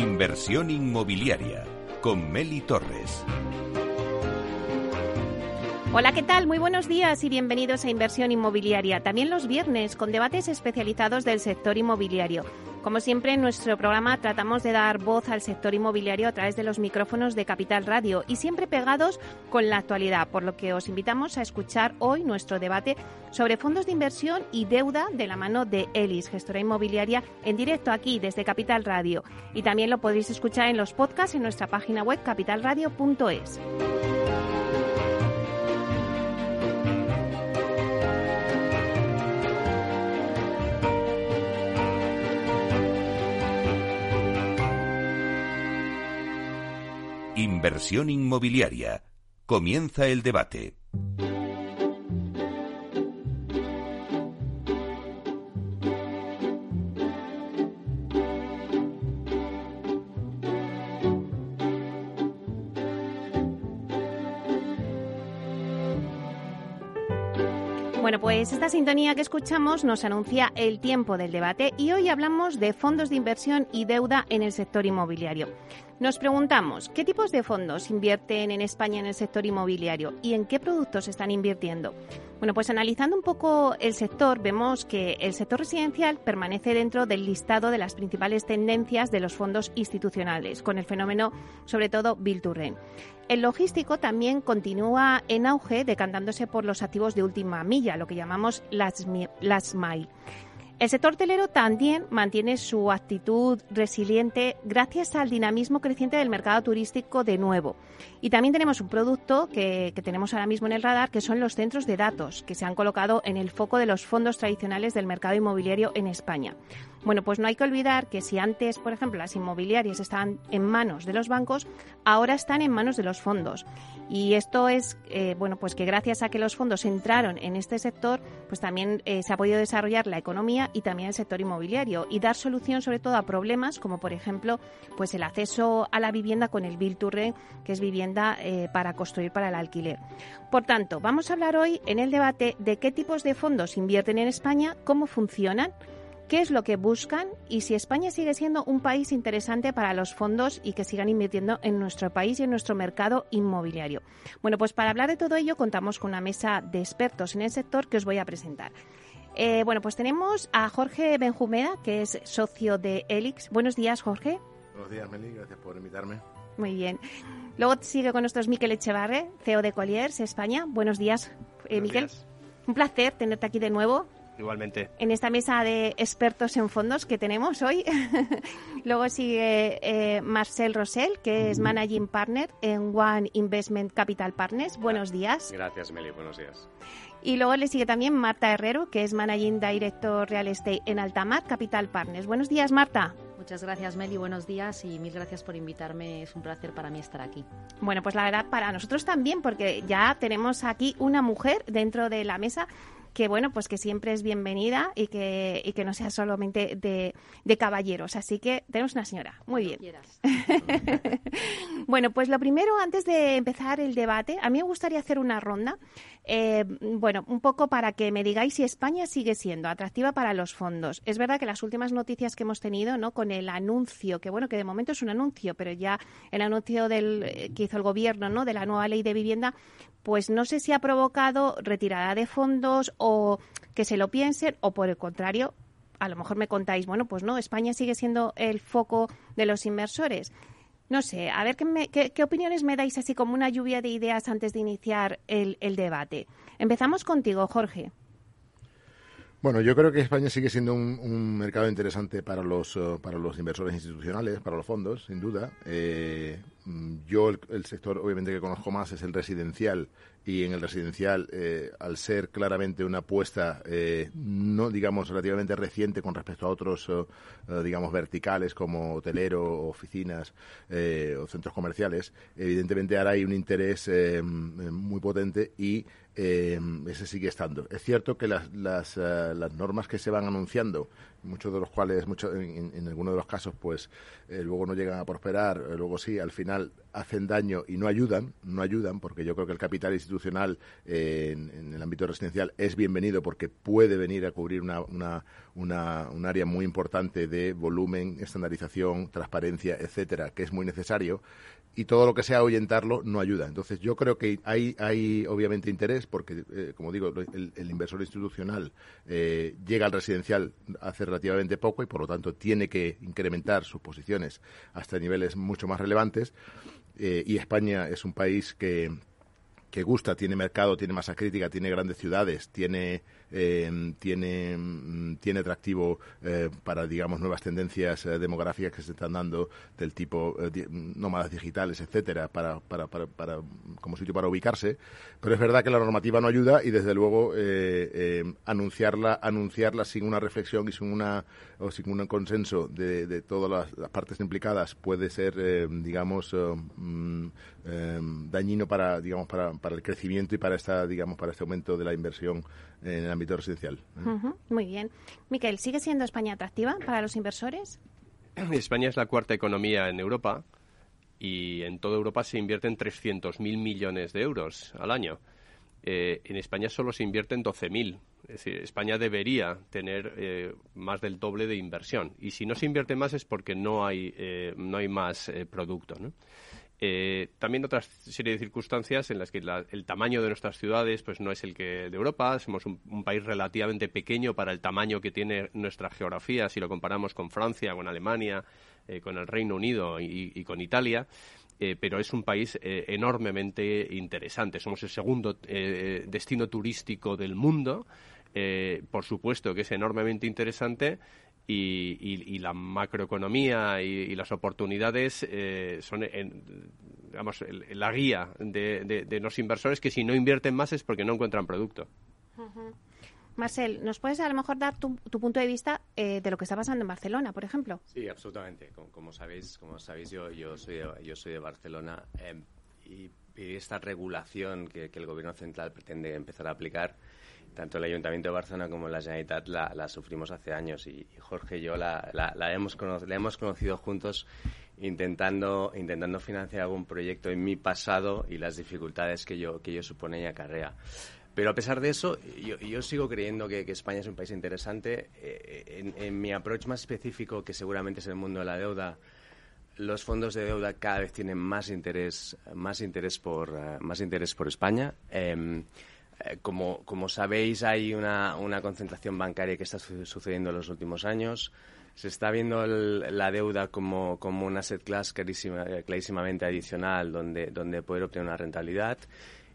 Inversión inmobiliaria con Meli Torres. Hola, ¿qué tal? Muy buenos días y bienvenidos a Inversión Inmobiliaria. También los viernes con debates especializados del sector inmobiliario. Como siempre, en nuestro programa tratamos de dar voz al sector inmobiliario a través de los micrófonos de Capital Radio y siempre pegados con la actualidad, por lo que os invitamos a escuchar hoy nuestro debate sobre fondos de inversión y deuda de la mano de Elis, gestora inmobiliaria, en directo aquí desde Capital Radio. Y también lo podréis escuchar en los podcasts en nuestra página web capitalradio.es. Inversión inmobiliaria. Comienza el debate. Bueno, pues esta sintonía que escuchamos nos anuncia el tiempo del debate y hoy hablamos de fondos de inversión y deuda en el sector inmobiliario. Nos preguntamos, ¿qué tipos de fondos invierten en España en el sector inmobiliario y en qué productos están invirtiendo? Bueno, pues analizando un poco el sector, vemos que el sector residencial permanece dentro del listado de las principales tendencias de los fondos institucionales, con el fenómeno, sobre todo, Bill to Rent. El logístico también continúa en auge, decantándose por los activos de última milla, lo que llamamos last mile. El sector hotelero también mantiene su actitud resiliente gracias al dinamismo creciente del mercado turístico de nuevo. Y también tenemos un producto que, que, tenemos ahora mismo en el radar, que son los centros de datos, que se han colocado en el foco de los fondos tradicionales del mercado inmobiliario en España. Bueno, pues no hay que olvidar que si antes, por ejemplo, las inmobiliarias estaban en manos de los bancos, ahora están en manos de los fondos. Y esto es, eh, bueno, pues que gracias a que los fondos entraron en este sector, pues también eh, se ha podido desarrollar la economía y también el sector inmobiliario y dar solución sobre todo a problemas como, por ejemplo, pues el acceso a la vivienda con el Bill to que es vivienda eh, para construir para el alquiler. Por tanto, vamos a hablar hoy en el debate de qué tipos de fondos invierten en España, cómo funcionan, qué es lo que buscan y si España sigue siendo un país interesante para los fondos y que sigan invirtiendo en nuestro país y en nuestro mercado inmobiliario. Bueno, pues para hablar de todo ello contamos con una mesa de expertos en el sector que os voy a presentar. Eh, bueno, pues tenemos a Jorge Benjumeda, que es socio de Elix. Buenos días, Jorge. Buenos días, Meli. Gracias por invitarme. Muy bien. Luego sigue con nosotros Miquel Echevarre, CEO de Colliers España. Buenos días, eh, Miquel. Un placer tenerte aquí de nuevo. Igualmente. En esta mesa de expertos en fondos que tenemos hoy. Luego sigue eh, Marcel Rosell, que es Managing Partner en One Investment Capital Partners. Buenos días. Gracias, Meli. Buenos días. Y luego le sigue también Marta Herrero, que es Managing Director Real Estate en Altamar Capital Partners. Buenos días, Marta. Muchas gracias, Meli. Buenos días y mil gracias por invitarme. Es un placer para mí estar aquí. Bueno, pues la verdad, para nosotros también, porque ya tenemos aquí una mujer dentro de la mesa que bueno, pues que siempre es bienvenida y que, y que no sea solamente de, de caballeros. Así que tenemos una señora. Muy bien. bueno, pues lo primero, antes de empezar el debate, a mí me gustaría hacer una ronda. Eh, bueno, un poco para que me digáis si España sigue siendo atractiva para los fondos. Es verdad que las últimas noticias que hemos tenido, ¿no? Con el anuncio, que bueno, que de momento es un anuncio, pero ya el anuncio del, eh, que hizo el gobierno, ¿no? De la nueva ley de vivienda, pues no sé si ha provocado retirada de fondos o que se lo piensen o por el contrario, a lo mejor me contáis, bueno, pues no, España sigue siendo el foco de los inversores. No sé, a ver qué, qué, opiniones me dais así como una lluvia de ideas antes de iniciar el, debate. Empezamos contigo, Jorge. Bueno, yo creo que España sigue siendo un, un mercado interesante para los, uh, para los inversores institucionales, para los fondos, sin duda. Eh, yo el, sector, obviamente, que conozco más es el residencial y en el residencial, eh, al ser claramente una apuesta, eh, no digamos relativamente reciente con respecto a otros, uh, digamos, verticales como hotelero, oficinas o centros comerciales, evidentemente ahora hay un interés muy potente y eh, ese sigue estando. Es cierto que las, las, las, normas que se van anunciando muchos de los cuales, mucho, en, en, algunos de los casos, pues eh, luego no llegan a prosperar, eh, luego sí, al final hacen daño y no ayudan, no ayudan, porque yo creo que el capital institucional eh, en, el ámbito residencial es bienvenido porque puede venir a cubrir una, una, una, un área muy importante de volumen, estandarización, transparencia, etcétera, que es muy necesario y todo lo que sea ahuyentarlo no ayuda. Entonces yo creo que hay, hay obviamente interés porque, eh, como digo, el, inversor institucional eh, llega al residencial hace relativamente poco y por lo tanto tiene que incrementar sus posiciones hasta niveles mucho más relevantes. Eh, y España es un país que, que gusta, tiene mercado, tiene masa crítica, tiene grandes ciudades, tiene eh, tiene, mm, tiene atractivo eh, para, digamos, nuevas tendencias eh, demográficas que se están dando del tipo nómadas digitales, etcétera, para, para, para, para, como sitio para ubicarse. Pero es verdad que la normativa no ayuda y, desde luego, anunciarla, anunciarla sin una reflexión y sin una o sin un consenso de, de todas las, partes implicadas puede ser, digamos, mm, dañino para, digamos, para, para el crecimiento y para esta, digamos, para este aumento de la inversión en el ámbito residencial. ¿eh? muy bien. Miquel, ¿sigue siendo España atractiva para los inversores? España es la cuarta economía en Europa y en toda Europa se invierten 300.000 millones de euros al año. Eh, en España solo se invierten 12.000. Es decir, España debería tener eh, más del doble de inversión. Y si no se invierte más es porque no hay, no hay más producto. ¿no? Eh, también otra serie de circunstancias en las que el tamaño de nuestras ciudades pues no es el que de Europa. Somos un, país relativamente pequeño para el tamaño que tiene nuestra geografía si lo comparamos con Francia, con Alemania, eh, con el Reino Unido y, con Italia. Eh, pero es un país enormemente interesante. Somos el segundo destino turístico del mundo. por supuesto que es enormemente interesante y, la macroeconomía y, las oportunidades eh, son digamos, la guía de, los inversores que si no invierten más es porque no encuentran producto. Marcel, ¿nos puedes a lo mejor dar tu, punto de vista eh, de lo que está pasando en Barcelona, por ejemplo? Sí, absolutamente. Como, sabéis, como sabéis yo, yo, soy, de, yo soy de Barcelona eh, y, esta regulación que, el Gobierno central pretende empezar a aplicar tanto el Ayuntamiento de Barcelona como la Generalitat la, sufrimos hace años y, Jorge y yo la, la, hemos, hemos conocido juntos intentando, intentando financiar algún proyecto en mi pasado y las dificultades que yo, que yo supone y acarrea. Pero a pesar de eso, yo, yo sigo creyendo que, España es un país interesante. Eh, en, mi approach más específico, que seguramente es el mundo de la deuda, los fondos de deuda cada vez tienen más interés, más interés por, eh, más interés por España. Eh, como, como, sabéis, hay una, concentración bancaria que está sucediendo en los últimos años. Se está viendo la deuda como, como un asset class eh, clarísimamente adicional donde, donde poder obtener una rentabilidad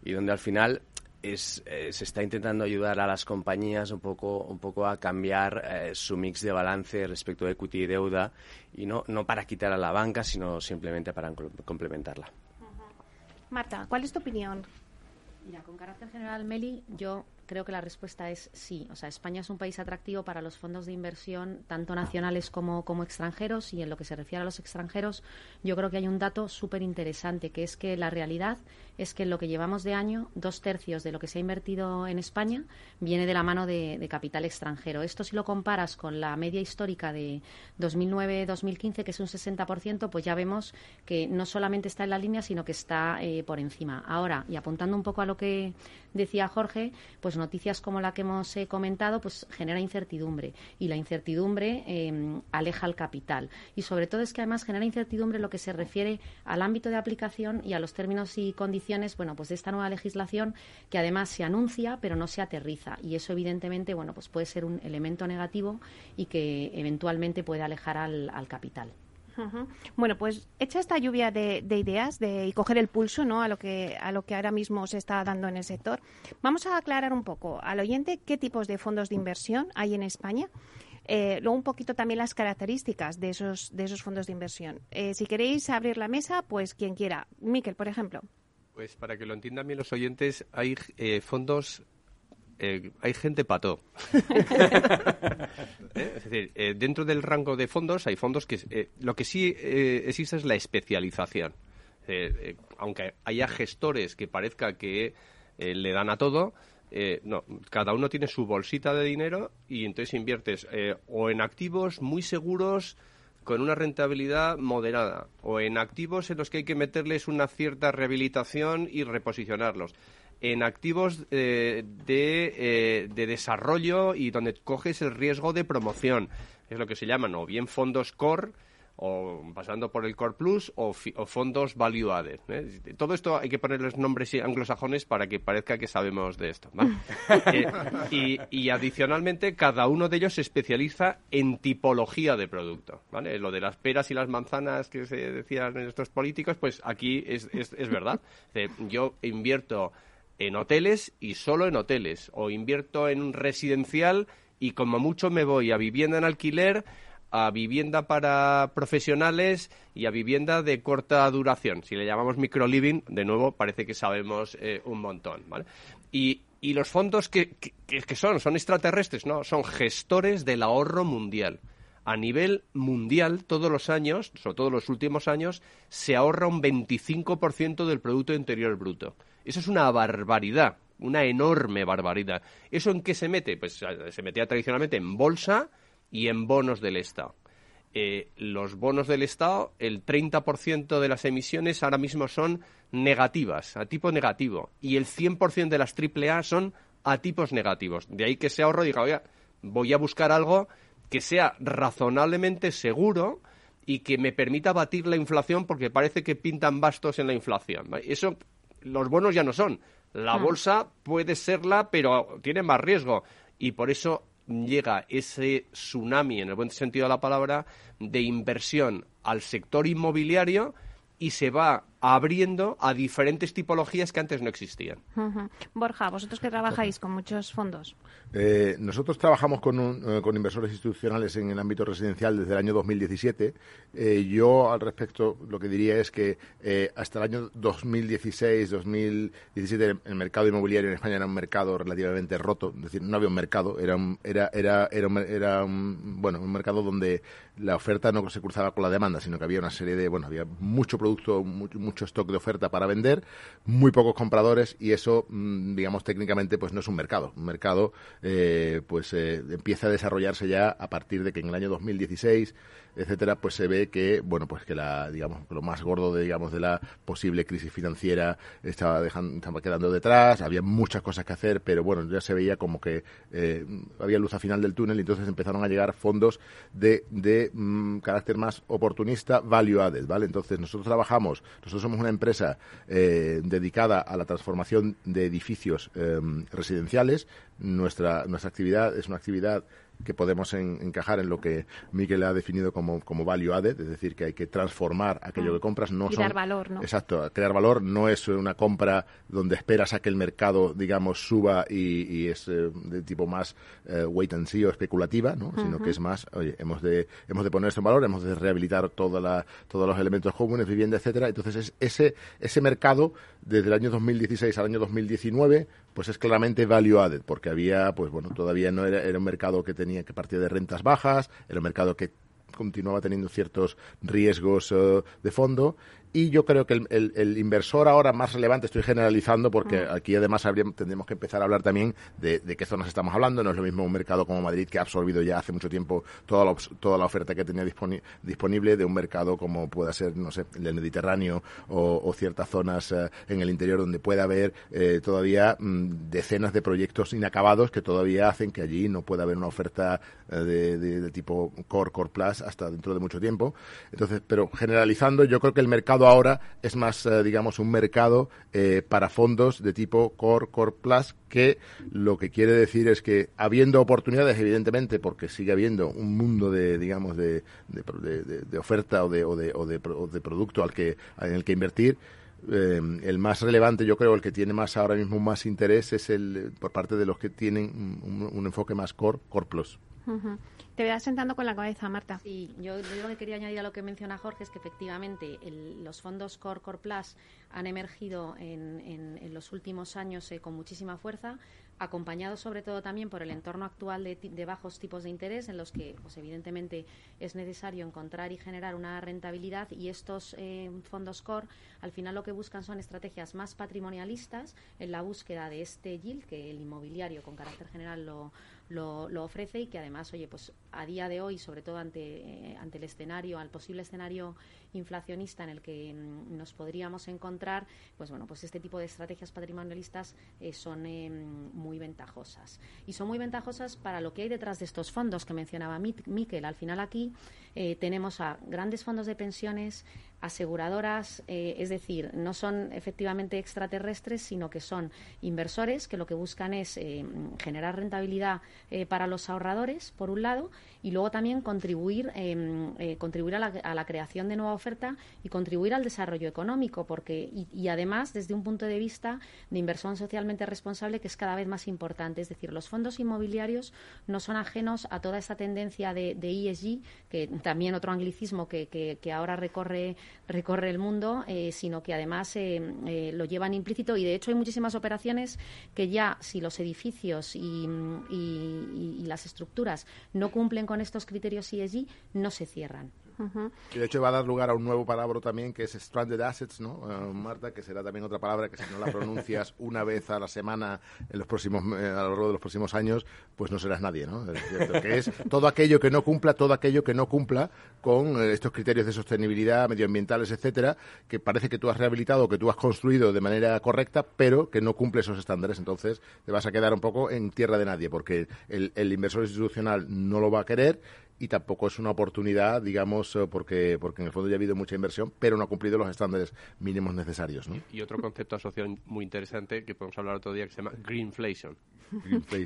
y donde al final es, eh, se está intentando ayudar a las compañías un poco, un poco a cambiar su mix de balance respecto a equity y deuda y no, no para quitar a la banca, sino simplemente para complementarla. Marta, ¿cuál es tu opinión? Mira, con carácter general, Meli, yo creo que la respuesta es sí. O sea, España es un país atractivo para los fondos de inversión, tanto nacionales como, como extranjeros. Y en lo que se refiere a los extranjeros, yo creo que hay un dato súper interesante, que es que la realidad es que en lo que llevamos de año, dos tercios de lo que se ha invertido en España viene de la mano de, capital extranjero. Esto si lo comparas con la media histórica de 2009-2015, que es un 60%, pues ya vemos que no solamente está en la línea, sino que está eh, por encima. Ahora, y apuntando un poco a lo que decía Jorge, pues noticias como la que hemos eh, comentado, pues genera incertidumbre y la incertidumbre em, aleja al capital. Y sobre todo es que además genera incertidumbre lo que se refiere al ámbito de aplicación y a los términos y condiciones, bueno, pues de esta nueva legislación que además se anuncia pero no se aterriza y eso evidentemente, bueno, pues puede ser un elemento negativo y que eventualmente puede alejar al capital. Bueno, pues hecha esta lluvia de, ideas de, y coger el pulso ¿no? a, lo que, a lo que ahora mismo se está dando en el sector, vamos a aclarar un poco al oyente qué tipos de fondos de inversión hay en España. Eh, luego un poquito también las características de esos, de esos fondos de inversión. Eh, si queréis abrir la mesa, pues quien quiera. Miquel, por ejemplo. Pues para que lo entiendan bien los oyentes, hay eh, fondos eh, hay gente pato. ¿Eh? Es decir, eh, dentro del rango de fondos hay fondos que lo que sí existe es la especialización. aunque haya gestores que parezca que le dan a todo, Eh, no, cada uno tiene su bolsita de dinero y entonces inviertes eh, o en activos muy seguros con una rentabilidad moderada o en activos en los que hay que meterles una cierta rehabilitación y reposicionarlos en activos de, de, desarrollo y donde coges el riesgo de promoción. Es lo que se llaman o bien fondos core o pasando por el Core Plus o, fondos Value Added. ¿eh? Todo esto hay que ponerles nombres anglosajones para que parezca que sabemos de esto. Eh, y, adicionalmente, cada uno de ellos se especializa en tipología de producto. ¿vale? Lo de las peras y las manzanas que se decían en estos políticos, pues aquí es, es, es verdad. Yo invierto en hoteles y solo en hoteles, o invierto en un residencial y como mucho me voy a vivienda en alquiler a vivienda para profesionales y a vivienda de corta duración. Si le llamamos microliving, de nuevo parece que sabemos eh, un montón. ¿vale? Y, y los fondos que, que, son, son extraterrestres, no, son gestores del ahorro mundial. A nivel mundial, todos los años, sobre todo los últimos años, se ahorra un 25% del Producto Interior Bruto. Eso es una barbaridad, una enorme barbaridad. ¿Eso en qué se mete? Pues se metía tradicionalmente en bolsa, y en bonos del Estado. Eh, los bonos del Estado, el 30% de las emisiones ahora mismo son negativas, a tipo negativo, y el 100% de las AAA son a tipos negativos. De ahí que ese ahorro diga, oiga, voy a buscar algo que sea razonablemente seguro y que me permita batir la inflación porque parece que pintan bastos en la inflación. Eso los bonos ya no son. La ah. bolsa puede serla, pero tiene más riesgo. Y por eso llega ese tsunami, en el buen sentido de la palabra, de inversión al sector inmobiliario y se va abriendo a diferentes tipologías que antes no existían. Borja, vosotros que trabajáis con muchos fondos. Eh, nosotros trabajamos con, eh, con, inversores institucionales en el ámbito residencial desde el año 2017. Eh, yo al respecto lo que diría es que hasta el año 2016, 2017 el mercado inmobiliario en España era un mercado relativamente roto, es decir, no había un mercado, era un, era era era, era un, bueno un mercado donde la oferta no se cruzaba con la demanda, sino que había una serie de bueno había mucho producto, mucho mucho stock de oferta para vender, muy pocos compradores y eso, mm, digamos, técnicamente pues no es un mercado. Un mercado eh, pues eh, empieza a desarrollarse ya a partir de que en el año 2016 etcétera, pues se ve que, bueno, pues que la, digamos, lo más gordo de, digamos, de la posible crisis financiera estaba, dejando, estaba quedando detrás, había muchas cosas que hacer, pero bueno, ya se veía como que eh, había luz al final del túnel y entonces empezaron a llegar fondos de, de mm, carácter más oportunista, value added, ¿vale? Entonces nosotros trabajamos, nosotros somos una empresa eh, dedicada a la transformación de edificios eh, residenciales, nuestra, nuestra actividad es una actividad que podemos encajar en lo que Miguel ha definido como, como value added, es decir, que hay que transformar aquello que compras. No crear valor, ¿no? Exacto, crear valor no es una compra donde esperas a que el mercado, digamos, suba y, es eh, de tipo más eh, wait and see o especulativa, ¿no? Sino que es más, oye, hemos de, hemos de poner esto en valor, hemos de rehabilitar toda la, todos los elementos comunes, vivienda, etcétera. Entonces, es ese, ese mercado, desde el año 2016 al año 2019, pues es claramente value added, porque había, pues bueno, todavía no era, era un mercado que tenía que partir de rentas bajas, era un mercado que continuaba teniendo ciertos riesgos eh, de fondo y yo creo que el, inversor ahora más relevante, estoy generalizando porque aquí además tendremos que empezar a hablar también de, qué zonas estamos hablando. No es lo mismo un mercado como Madrid que ha absorbido ya hace mucho tiempo toda la, toda la oferta que tenía disponible de un mercado como pueda ser, no sé, el Mediterráneo o, ciertas zonas eh, en el interior donde pueda haber eh, todavía mm, decenas de proyectos inacabados que todavía hacen que allí no pueda haber una oferta eh, de, de tipo Core, Core Plus hasta dentro de mucho tiempo. Entonces, pero generalizando, yo creo que el mercado ahora es más, eh, digamos, un mercado eh, para fondos de tipo Core, Core Plus, que lo que quiere decir es que habiendo oportunidades, evidentemente, porque sigue habiendo un mundo de, digamos, de, de, oferta o de, o de, o de, producto al que, en el que invertir, eh, el más relevante, yo creo, el que tiene más ahora mismo más interés es el por parte de los que tienen un, enfoque más core, core plus. Te veas sentando con la cabeza, Marta. Sí, yo, lo que quería añadir a lo que menciona Jorge es que efectivamente los fondos Core Core Plus han emergido en, los últimos años eh, con muchísima fuerza. acompañado sobre todo también por el entorno actual de, bajos tipos de interés en los que pues evidentemente es necesario encontrar y generar una rentabilidad y estos eh, fondos core al final lo que buscan son estrategias más patrimonialistas en la búsqueda de este yield que el inmobiliario con carácter general lo, lo, ofrece y que además, oye, pues a día de hoy, sobre todo ante, eh, ante el escenario, al posible escenario inflacionista en el que mm, nos podríamos encontrar, pues bueno, pues este tipo de estrategias patrimonialistas eh, son eh, muy ventajosas. Y son muy ventajosas para lo que hay detrás de estos fondos que mencionaba Miquel. Al final aquí tenemos a grandes fondos de pensiones, aseguradoras, es decir, no son efectivamente extraterrestres, sino que son inversores que lo que buscan es generar rentabilidad para los ahorradores, por un lado, y luego también contribuir, em, contribuir a la, creación de nueva oferta y contribuir al desarrollo económico, porque y, además desde un punto de vista de inversión socialmente responsable que es cada vez más importante. Es decir, los fondos inmobiliarios no son ajenos a toda esta tendencia de, ESG, que también otro anglicismo que, que ahora recorre recorre el mundo, eh, sino que además eh, eh, lo llevan implícito y de hecho hay muchísimas operaciones que ya si los edificios y, las estructuras no cumplen con estos criterios ESG no se cierran. Y de hecho va a dar lugar a un nuevo palabra también que es stranded assets, ¿no, eh, Marta? Que será también otra palabra que si no la pronuncias una vez a la semana en los próximos, eh, a lo largo de los próximos años, pues no serás nadie, ¿no? que es todo aquello que no cumpla, todo aquello que no cumpla con eh, estos criterios de sostenibilidad medioambientales, etcétera, que parece que tú has rehabilitado, que tú has construido de manera correcta, pero que no cumple esos estándares. Entonces te vas a quedar un poco en tierra de nadie, porque el, el inversor institucional no lo va a querer y tampoco es una oportunidad, digamos, eh, porque, porque en el fondo ya ha habido mucha inversión, pero no ha cumplido los estándares mínimos necesarios. ¿no? Y otro concepto asociado muy interesante que podemos hablar otro día que se llama greenflation.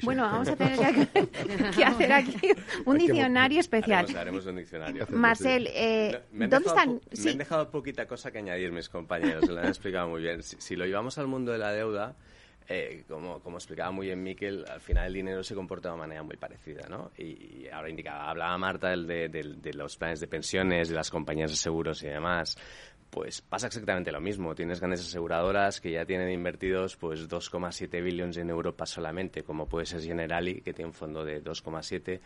Bueno, vamos a tener que, hacer aquí un diccionario especial. Haremos, un diccionario. Marcel, eh, ¿dónde están? Me han dejado poquita cosa que añadir mis compañeros, lo han explicado muy bien. si lo llevamos al mundo de la deuda, eh, como, como, explicaba muy bien Miquel, al final el dinero se comporta de una manera muy parecida, ¿no? Y, ahora indicaba, hablaba Marta de, de, los planes de pensiones, de las compañías de seguros y demás pues pasa exactamente lo mismo. Tienes grandes aseguradoras que ya tienen invertidos pues 2,7 billones en Europa solamente, como puede ser Generali, que tiene un fondo de 2,7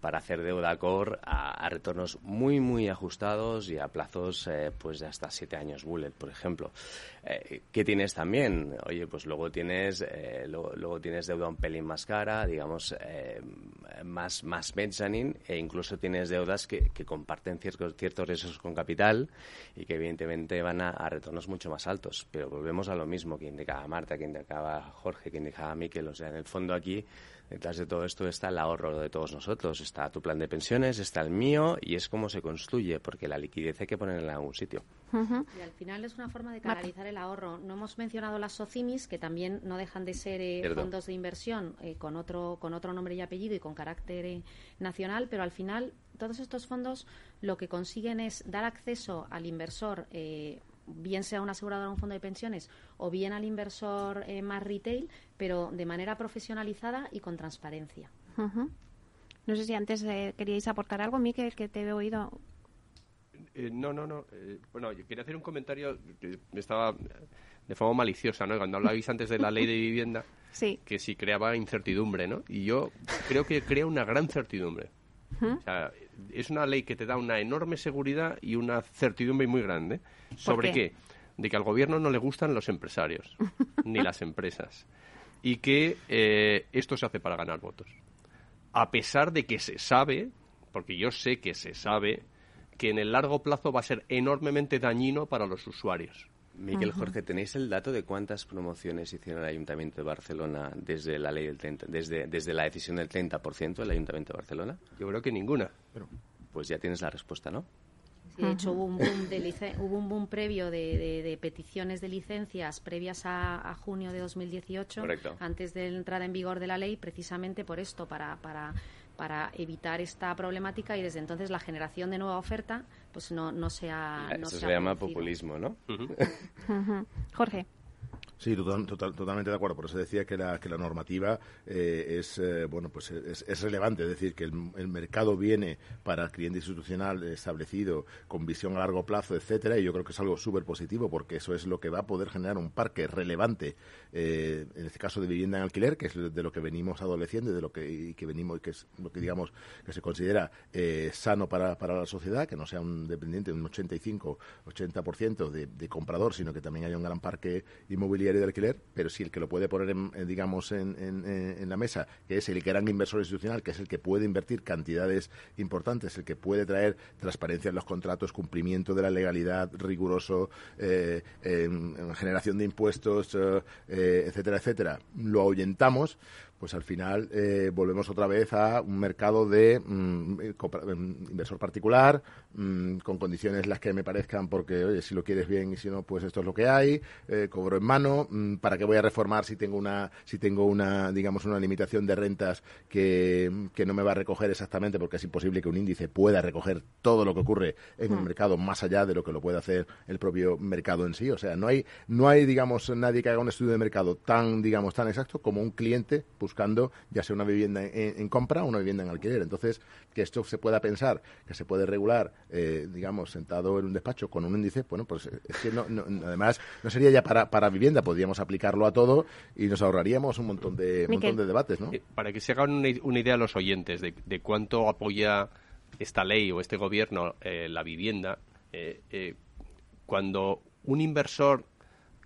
para hacer deuda core a, retornos muy, muy ajustados y a plazos eh, pues de hasta 7 años bullet, por ejemplo. Eh, ¿Qué tienes también? Oye, pues luego tienes, eh, luego, tienes deuda un pelín más cara, digamos, más, más mezzanine, e incluso tienes deudas que, que comparten ciertos, ciertos riesgos con capital y que evidentemente van a, retornos mucho más altos. Pero volvemos a lo mismo que indicaba Marta, que indicaba Jorge, que indicaba Miquel. O sea, en el fondo aquí, detrás de todo esto está el ahorro de todos nosotros. Está tu plan de pensiones, está el mío y es como se construye, porque la liquidez hay que ponerla en algún sitio. Y al final es una forma de canalizar el ahorro. No hemos mencionado las SOCIMIS, que también no dejan de ser eh, fondos de inversión eh, con, otro, con otro nombre y apellido y con carácter eh, nacional, pero al final todos estos fondos lo que consiguen es dar acceso al inversor, eh, bien sea un asegurador o un fondo de pensiones, o bien al inversor eh, más retail, pero de manera profesionalizada y con transparencia. No sé si antes eh, queríais aportar algo, Miquel, que te he oído. no, no, no. bueno, yo quería hacer un comentario que estaba de forma maliciosa, ¿no? Cuando hablabais antes de la ley de vivienda, que si creaba incertidumbre, ¿no? Y yo creo que crea una gran certidumbre. O sea, es una ley que te da una enorme seguridad y una certidumbre muy grande. ¿Sobre qué? De que al gobierno no le gustan los empresarios, ni las empresas. Y que eh, esto se hace para ganar votos. A pesar de que se sabe, porque yo sé que se sabe, que en el largo plazo va a ser enormemente dañino para los usuarios. Miguel Jorge, ¿tenéis el dato de cuántas promociones hicieron el Ayuntamiento de Barcelona desde la ley del 30, desde, desde la decisión del 30% del Ayuntamiento de Barcelona? Yo creo que ninguna. pues ya tienes la respuesta, ¿no? Sí, de hecho, hubo un boom, de hubo un boom previo de, peticiones de licencias previas a, junio de 2018, antes de la entrada en vigor de la ley, precisamente por esto, para, para para evitar esta problemática y desde entonces la generación de nueva oferta pues no, no se ha... Eso se, llama populismo, ¿no? Jorge. Sí, totalmente de acuerdo. Por eso decía que la, que la normativa eh, es, eh, bueno, pues es, relevante. Es decir, que el, mercado viene para el cliente institucional establecido con visión a largo plazo, etcétera, y yo creo que es algo súper positivo porque eso es lo que va a poder generar un parque relevante, eh, en este caso de vivienda en alquiler, que es de lo que venimos adoleciendo y de lo que, y que venimos, que es lo que digamos que se considera sano para, para la sociedad, que no sea un dependiente, un 85-80% de, de comprador, sino que también haya un gran parque inmobiliario de alquiler, pero si el que lo puede poner, en, digamos, en, en, la mesa, que es el gran inversor institucional, que es el que puede invertir cantidades importantes, el que puede traer transparencia en los contratos, cumplimiento de la legalidad riguroso, eh, generación de impuestos, eh, eh, etcétera, etcétera, lo ahuyentamos, pues al final eh, volvemos otra vez a un mercado de mm, mm, inversor particular, mm, con condiciones las que me parezcan, porque, oye, si lo quieres bien y si no, pues esto es lo que hay, eh, cobro en mano, ¿para qué voy a reformar si tengo una, si tengo una, digamos, una limitación de rentas que, no me va a recoger exactamente, porque es imposible que un índice pueda recoger todo lo que ocurre en el mercado más allá de lo que lo puede hacer el propio mercado en sí. O sea, no hay, no hay, digamos, nadie que haga un estudio de mercado tan, digamos, tan exacto como un cliente, pues, buscando ya sea una vivienda en, compra o una vivienda en alquiler. Entonces, que esto se pueda pensar, que se puede regular, eh, digamos, sentado en un despacho con un índice, bueno, pues eh, es que no, además no sería ya para, para vivienda, podríamos aplicarlo a todo y nos ahorraríamos un montón de, montón de debates, ¿no? Eh, para que se hagan una, idea los oyentes de, cuánto apoya esta ley o este gobierno la vivienda, cuando un inversor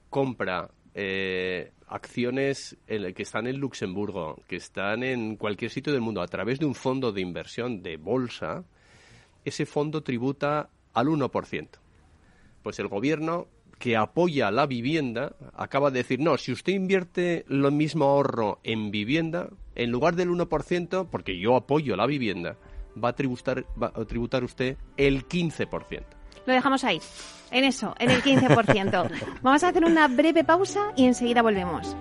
compra eh, acciones que están en Luxemburgo, que están en cualquier sitio del mundo, a través de un fondo de inversión de bolsa, ese fondo tributa al 1%. Pues el gobierno que apoya la vivienda acaba de decir, no, si usted invierte lo mismo ahorro en vivienda, en lugar del 1%, porque yo apoyo la vivienda, va a tributar, va a tributar usted el 15%. Lo dejamos ahí, en eso, en el 15%. Vamos a hacer una breve pausa y enseguida volvemos.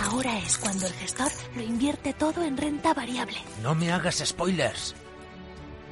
Ahora es cuando el gestor lo invierte todo en renta variable. No me hagas spoilers.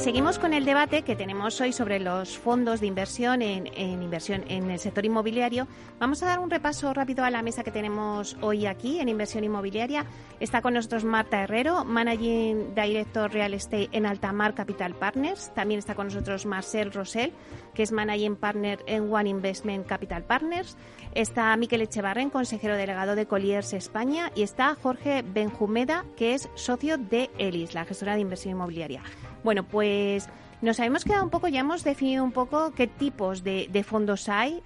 Pues seguimos con el debate que tenemos hoy sobre los fondos de inversión en, inversión en el sector inmobiliario. Vamos a dar un repaso rápido a la mesa que tenemos hoy aquí en inversión inmobiliaria. Está con nosotros Marta Herrero, Managing Director Real Estate en Altamar Capital Partners. También está con nosotros Marcel Rosell, que es Managing Partner en One Investment Capital Partners. Está Miquel Echevarren, consejero delegado de Colliers España. Y está Jorge Benjumeda, que es socio de ELIS, la gestora de inversión inmobiliaria. Bueno, pues nos habíamos quedado un poco, ya hemos definido un poco qué tipos de, fondos hay.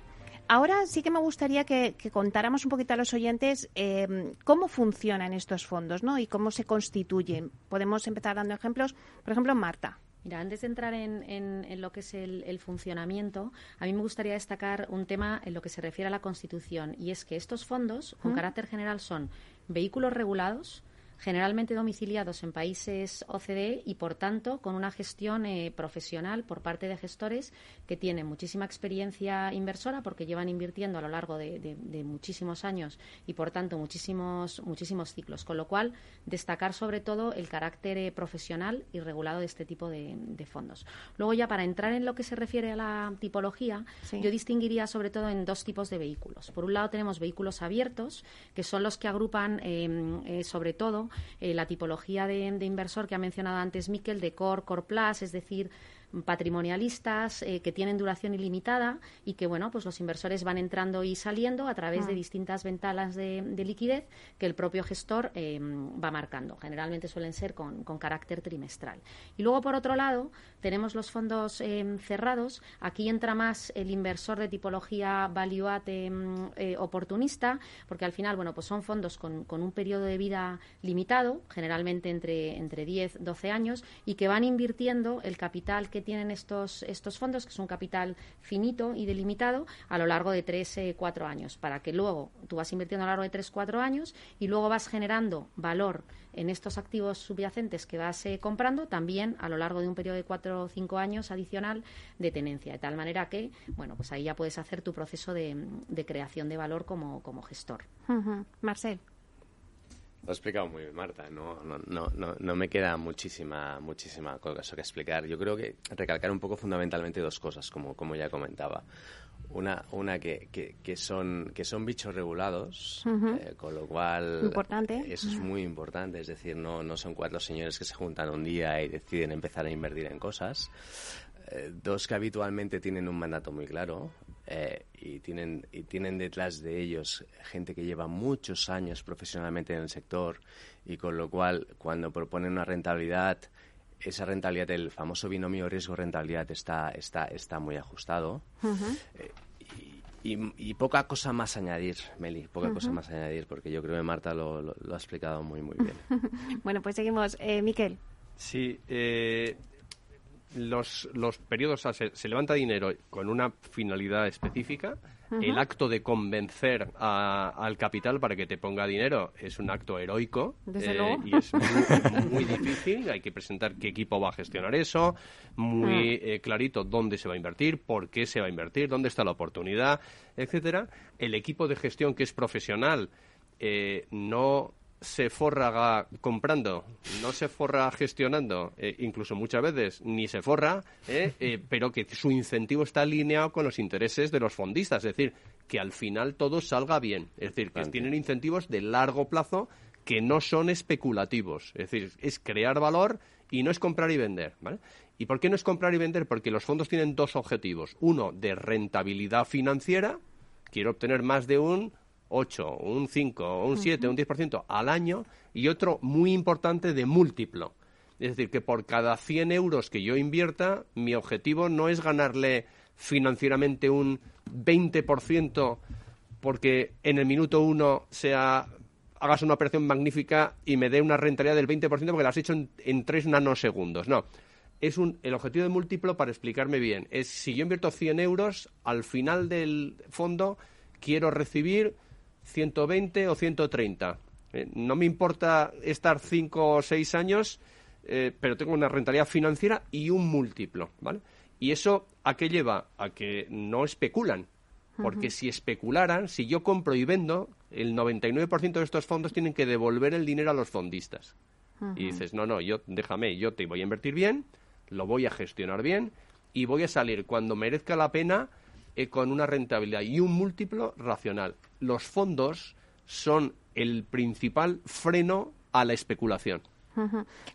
Ahora sí que me gustaría que, contáramos un poquito a los oyentes eh, cómo funcionan estos fondos ¿no? y cómo se constituyen. Podemos empezar dando ejemplos. Por ejemplo, Marta. Mira, antes de entrar en, lo que es el, funcionamiento, a mí me gustaría destacar un tema en lo que se refiere a la Constitución, y es que estos fondos, con carácter general, son vehículos regulados, generalmente domiciliados en países OCDE y, por tanto, con una gestión eh, profesional por parte de gestores que tienen muchísima experiencia inversora porque llevan invirtiendo a lo largo de, muchísimos años y, por tanto, muchísimos, muchísimos ciclos. Con lo cual, destacar sobre todo el carácter eh, profesional y regulado de este tipo de, fondos. Luego, ya para entrar en lo que se refiere a la tipología, yo distinguiría sobre todo en dos tipos de vehículos. Por un lado, tenemos vehículos abiertos, que son los que agrupan em, eh, sobre todo eh, la tipología de, de, inversor que ha mencionado antes Miquel, de Core, Core Plus, es decir, patrimonialistas eh, que tienen duración ilimitada y que bueno pues los inversores van entrando y saliendo a través de ah. distintas ventanas de, liquidez que el propio gestor eh, va marcando generalmente suelen ser con, carácter trimestral y luego por otro lado tenemos los fondos eh, cerrados. Aquí entra más el inversor de tipología value oportunista porque al final bueno pues son fondos con, un periodo de vida limitado generalmente entre entre 10 12 años y que van invirtiendo el capital que tienen estos, estos fondos, que es un capital finito y delimitado, a lo largo de tres, eh, cuatro años, para que luego tú vas invirtiendo a lo largo de tres, cuatro años y luego vas generando valor en estos activos subyacentes que vas eh, comprando también a lo largo de un periodo de o cinco años adicional de tenencia, de tal manera que, bueno, pues ahí ya puedes hacer tu proceso de, creación de valor como, como gestor. Marcel. Lo ha explicado muy bien, Marta. No, no, no, no, me queda muchísima, muchísima cosa que explicar. Yo creo que recalcar un poco fundamentalmente dos cosas, como, como ya comentaba. Una, una que, que, son, que son bichos regulados, eh, con lo cual... Importante. Eso es muy importante. Es decir, no, no son cuatro señores que se juntan un día y deciden empezar a invertir en cosas. Eh, dos que habitualmente tienen un mandato muy claro. Eh, y, tienen, y tienen detrás de ellos gente que lleva muchos años profesionalmente en el sector y con lo cual cuando proponen una rentabilidad, esa rentabilidad, el famoso binomio riesgo-rentabilidad está, está, está muy ajustado. Eh, y, poca cosa más añadir, Meli, poca cosa más añadir, porque yo creo que Marta lo, lo, ha explicado muy, muy bien. bueno, pues seguimos. Eh, Miquel. Sí, eh, los, los periodos, se, levanta dinero con una finalidad específica. El acto de convencer al capital para que te ponga dinero es un acto heroico eh, y es muy, difícil. Hay que presentar qué equipo va a gestionar eso, muy eh, clarito dónde se va a invertir, por qué se va a invertir, dónde está la oportunidad, etcétera. El equipo de gestión que es profesional eh, no se forra comprando, no se forra gestionando, eh, incluso muchas veces ni se forra, eh, eh, pero que su incentivo está alineado con los intereses de los fondistas, es decir, que al final todo salga bien, es decir, que tienen incentivos de largo plazo que no son especulativos. Es decir, es crear valor y no es comprar y vender. ¿vale? ¿Y por qué no es comprar y vender? Porque los fondos tienen dos objetivos. Uno, de rentabilidad financiera. Quiero obtener más de un 8, un 5, un 7, un 10% al año. Y otro, muy importante, de múltiplo. Es decir, que por cada 100 euros que yo invierta, mi objetivo no es ganarle financieramente un 20% porque en el minuto uno sea hagas una operación magnífica y me dé una rentabilidad del 20% porque la has hecho en, en 3 nanosegundos. No. Es un, el objetivo de múltiplo, para explicarme bien, es si yo invierto 100 euros, al final del fondo quiero recibir 120 o 130. Eh, no me importa estar 5 o 6 años, eh, pero tengo una rentabilidad financiera y un múltiplo, ¿vale? Y eso, ¿a qué lleva? A que no especulan. Porque si especularan, si yo compro y vendo, el 99% de estos fondos tienen que devolver el dinero a los fondistas. Y dices, no, no, yo déjame, yo te voy a invertir bien, lo voy a gestionar bien y voy a salir cuando merezca la pena eh, con una rentabilidad y un múltiplo racional. Los fondos son el principal freno a la especulación.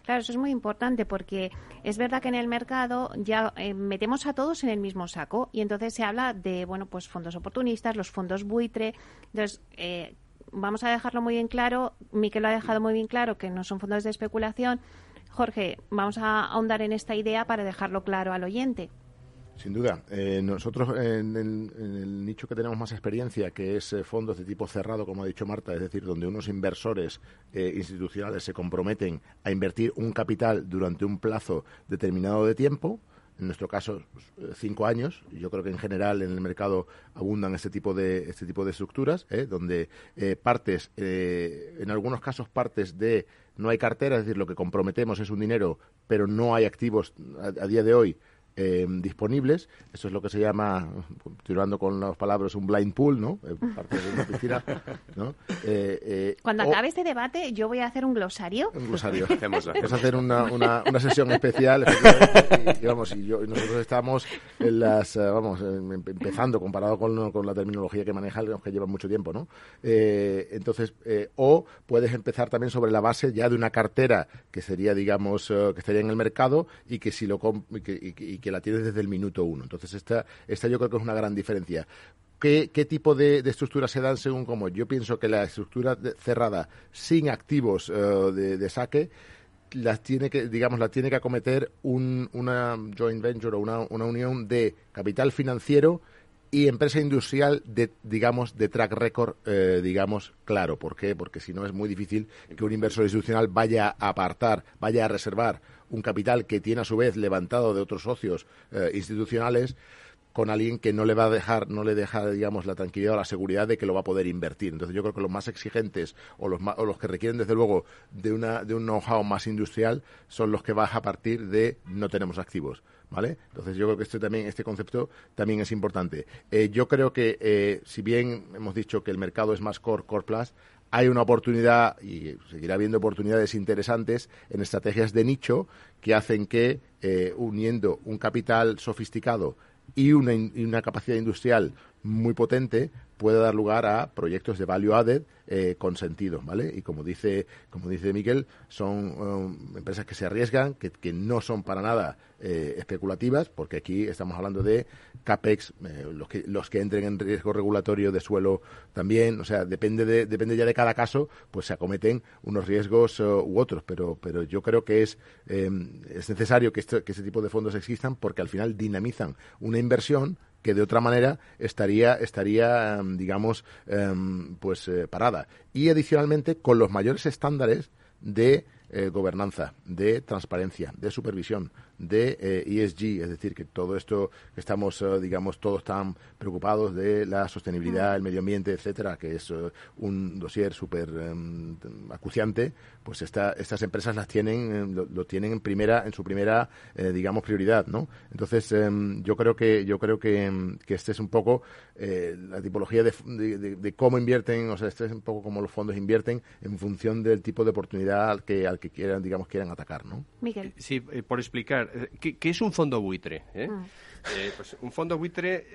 Claro, eso es muy importante porque es verdad que en el mercado ya eh, metemos a todos en el mismo saco y entonces se habla de, bueno, pues fondos oportunistas, los fondos buitre. Entonces, eh, vamos a dejarlo muy bien claro. Miquel lo ha dejado muy bien claro que no son fondos de especulación. Jorge, vamos a ahondar en esta idea para dejarlo claro al oyente. Sin duda. Eh, nosotros en el, nicho que tenemos más experiencia, que es eh, fondos de tipo cerrado, como ha dicho Marta, es decir, donde unos inversores eh, institucionales se comprometen a invertir un capital durante un plazo determinado de tiempo, en nuestro caso cinco años. Yo creo que en general en el mercado abundan este tipo de este tipo de estructuras, donde partes, en algunos casos partes de no hay cartera, es decir, lo que comprometemos es un dinero, pero no hay activos a día de hoy eh, disponibles. Eso es lo que se llama, tirando con las palabras, un blind pool, ¿no? Eh, parte de una piscina, ¿no? Eh, Cuando acabe este debate, yo voy a hacer un glosario. Un glosario. Vamos a hacer una, una, sesión especial. Y, vamos, y, yo, nosotros estamos en las, vamos, empezando comparado con, con, la terminología que maneja, que lleva mucho tiempo, ¿no? entonces, o puedes empezar también sobre la base ya de una cartera que sería, digamos, que estaría en el mercado y que si lo y que, la tienes desde el minuto uno. Entonces, esta, esta yo creo que es una gran diferencia. ¿Qué, tipo de, de, estructuras se dan según como? Yo pienso que la estructura cerrada sin activos eh, de, saque las tiene que, digamos, la tiene que acometer una joint venture o una, unión de capital financiero y empresa industrial de, digamos, de track record, eh, digamos, claro. ¿Por qué? Porque si no es muy difícil que un inversor institucional vaya a apartar, vaya a reservar un capital que tiene a su vez levantado de otros socios eh, institucionales con alguien que no le va a dejar, no le deja, digamos, la tranquilidad o la seguridad de que lo va a poder invertir. Entonces yo creo que los más exigentes o los, o los que requieren, desde luego, de, una, de un know-how más industrial son los que vas a partir de no tenemos activos. ¿Vale? Entonces yo creo que este también este concepto también es importante. Eh, yo creo que eh, si bien hemos dicho que el mercado es más core core plus, hay una oportunidad y seguirá habiendo oportunidades interesantes en estrategias de nicho que hacen que, eh, uniendo un capital sofisticado y una, y una, capacidad industrial muy potente, pueda dar lugar a proyectos de value added eh, con sentido, ¿vale? Y como dice, como dice Miguel, son um, empresas que se arriesgan, que, que no son para nada eh, especulativas, porque aquí estamos hablando de CAPEX, eh, los, que, los que entren en riesgo regulatorio de suelo también, o sea, depende, de, depende ya de cada caso, pues se acometen unos riesgos u otros, pero, pero yo creo que es, es necesario que, este, que este tipo de fondos existan porque al final dinamizan una inversión que de otra manera estaría, estaría em, digamos, em, pues eh, parada. Y adicionalmente con los mayores estándares de eh, gobernanza, de transparencia, de supervisión, de ESG, eh, e es decir, que todo esto que estamos, eh, digamos, todos tan preocupados de la sostenibilidad, el medio ambiente, etcétera, que es un dossier súper em, acuciante, pues esta, estas empresas las tienen, em, lo, tienen en primera, en su primera, digamos, prioridad, ¿no? Entonces, em, yo creo que, yo creo que, que este es un poco la tipología de, de, cómo invierten, o sea, este es un poco como los fondos invierten en función del tipo de oportunidad al que, al que quieran, digamos, quieran atacar, ¿no? Miguel. Sí, por explicar, eh, ¿Qué, es un fondo buitre? Eh? Mm. Eh, pues un fondo buitre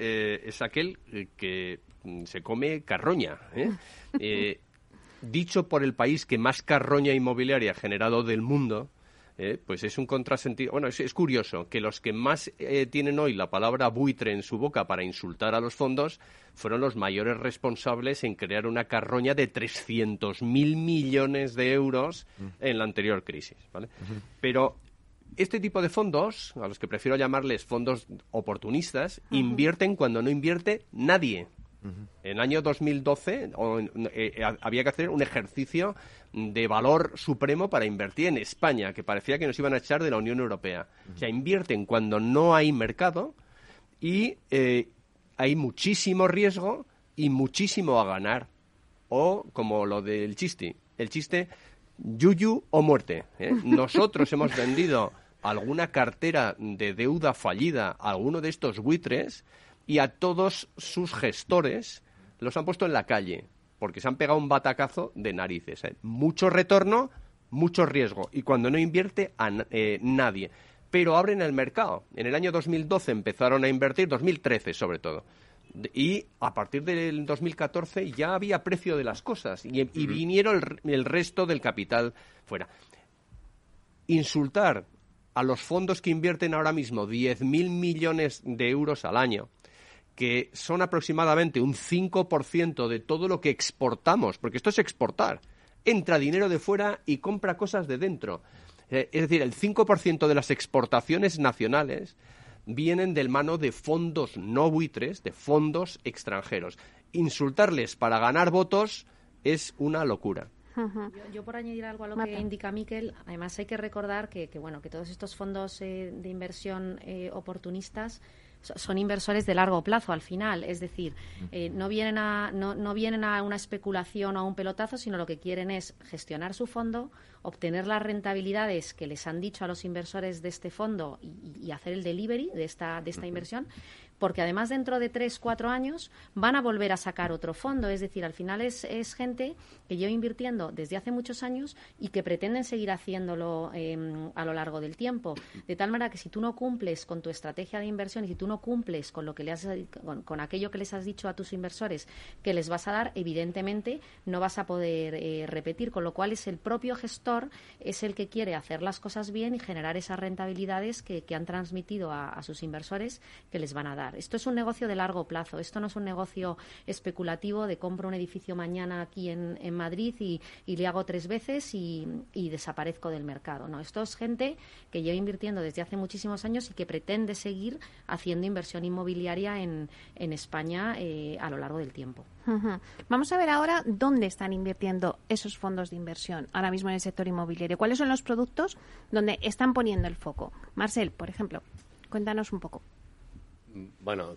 es aquel que mm, se come carroña. dicho por el país que más carroña inmobiliaria ha generado del mundo, eh, pues es un contrasentido. Bueno, es, curioso que los que más eh, tienen hoy la palabra buitre en su boca para insultar a los fondos fueron los mayores responsables en crear una carroña de 300.000 millones de euros mm. en la anterior crisis. ¿vale? Pero este tipo de fondos, a los que prefiero llamarles fondos oportunistas, invierten cuando no invierte nadie. En el año 2012 eh, eh, había que hacer un ejercicio de valor supremo para invertir en España, que parecía que nos iban a echar de la Unión Europea. O sea, invierten cuando no hay mercado y eh, hay muchísimo riesgo y muchísimo a ganar. O como lo del chiste, el chiste yuyu o muerte. Nosotros hemos vendido alguna cartera de deuda fallida a alguno de estos buitres y a todos sus gestores los han puesto en la calle porque se han pegado un batacazo de narices. ¿eh? Mucho retorno, mucho riesgo y cuando no invierte a eh, nadie. Pero abren el mercado. En el año 2012 empezaron a invertir, 2013 sobre todo. Y a partir del 2014 ya había precio de las cosas y, vinieron el resto del capital fuera. Insultar a los fondos que invierten ahora mismo 10.000 millones de euros al año, que son aproximadamente un 5% de todo lo que exportamos, porque esto es exportar. Entra dinero de fuera y compra cosas de dentro. Eh, es decir, el 5% de las exportaciones nacionales vienen del mano de fondos no buitres, de fondos extranjeros. Insultarles para ganar votos es una locura. Yo, por añadir algo a lo que indica Miquel, además hay que recordar que, bueno, que todos estos fondos eh, de inversión eh, oportunistas son inversores de largo plazo al final, es decir, eh, no, vienen a, no, no, vienen a una especulación o a un pelotazo, sino lo que quieren es gestionar su fondo, obtener las rentabilidades que les han dicho a los inversores de este fondo y, hacer el delivery de esta, de esta inversión porque además dentro de tres, cuatro años van a volver a sacar otro fondo. Es decir, al final es, gente que lleva invirtiendo desde hace muchos años y que pretenden seguir haciéndolo em, a lo largo del tiempo. De tal manera que si tú no cumples con tu estrategia de inversión y si tú no cumples con lo que le has, con, aquello que les has dicho a tus inversores que les vas a dar, evidentemente no vas a poder eh, repetir. Con lo cual es el propio gestor es el que quiere hacer las cosas bien y generar esas rentabilidades que, han transmitido a sus inversores que les van a dar. Esto es un negocio de largo plazo. Esto no es un negocio especulativo de compro un edificio mañana aquí en, Madrid y, le hago tres veces y, desaparezco del mercado. No, esto es gente que lleva invirtiendo desde hace muchísimos años y que pretende seguir haciendo inversión inmobiliaria en, España eh, a lo largo del tiempo. Vamos a ver ahora dónde están invirtiendo esos fondos de inversión ahora mismo en el sector inmobiliario. ¿Cuáles son los productos donde están poniendo el foco? Marcel, por ejemplo, cuéntanos un poco. Bueno,